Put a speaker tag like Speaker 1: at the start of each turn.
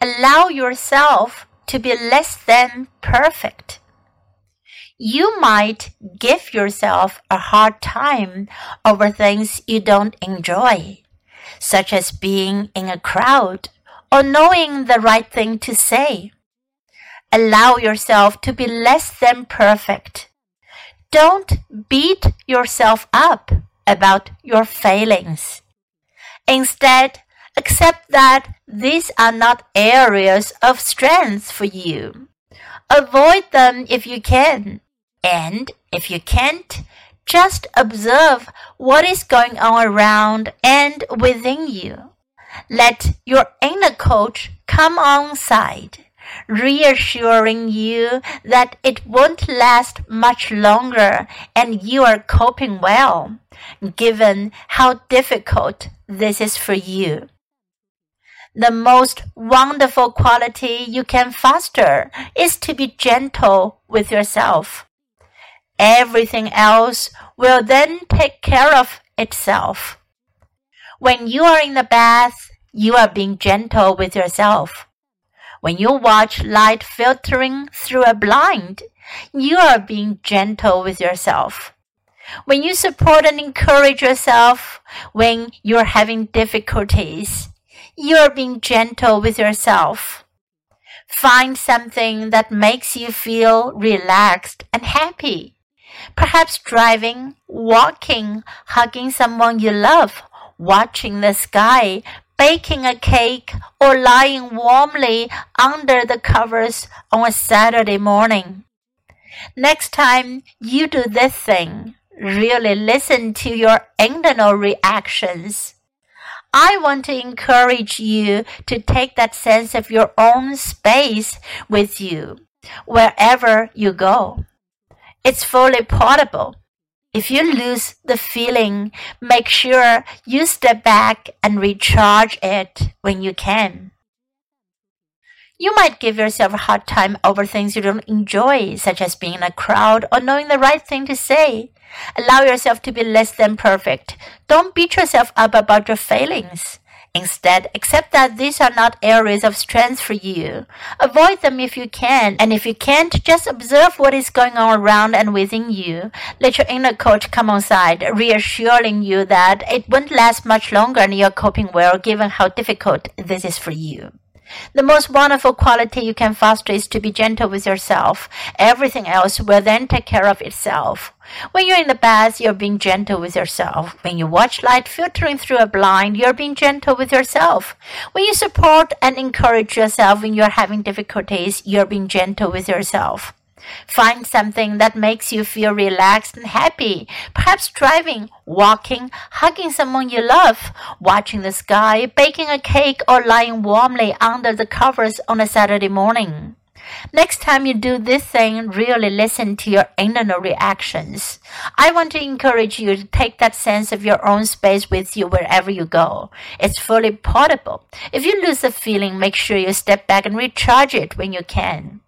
Speaker 1: allow yourself to be less than perfect. You might give yourself a hard time over things you don't enjoy, such as being in a crowd or knowing the right thing to say. Allow yourself to be less than perfect. Don't beat yourself up about your failings. Instead, accept that these are not areas of strength for you. Avoid them if you can, and if you can't, just observe what is going on around and within you. Let your inner coach come on side, reassuring you that it won't last much longer and you are coping well, given how difficult this is for you. The most wonderful quality you can foster is to be gentle with yourself. Everything else will then take care of itself. When you are in the bath, you are being gentle with yourself. When you watch light filtering through a blind, you are being gentle with yourself. When you support and encourage yourself when you're having difficulties, you are being gentle with yourself. Find something that makes you feel relaxed and happy. Perhaps driving, walking, hugging someone you love, watching the sky, baking a cake, or lying warmly under the covers on a Saturday morning. Next time you do this thing, really listen to your internal reactions. I want to encourage you to take that sense of your own space with you wherever you go. It's fully portable. If you lose the feeling, make sure you step back and recharge it when you can. You might give yourself a hard time over things you don't enjoy, such as being in a crowd or knowing the right thing to say. Allow yourself to be less than perfect. Don't beat yourself up about your failings. Instead, accept that these are not areas of strength for you. Avoid them if you can, and if you can't, just observe what is going on around and within you. Let your inner coach come on side, reassuring you that it won't last much longer and you're coping well given how difficult this is for you. The most wonderful quality you can foster is to be gentle with yourself. Everything else will then take care of itself. When you're in the bath, you're being gentle with yourself. When you watch light filtering through a blind, you're being gentle with yourself. When you support and encourage yourself when you're having difficulties, you're being gentle with yourself. Find something that makes you feel relaxed and happy. Perhaps driving, walking, hugging someone you love, watching the sky, baking a cake, or lying warmly under the covers on a Saturday morning. Next time you do this thing, really listen to your internal reactions. I want to encourage you to take that sense of your own space with you wherever you go. It's fully portable. If you lose the feeling, make sure you step back and recharge it when you can.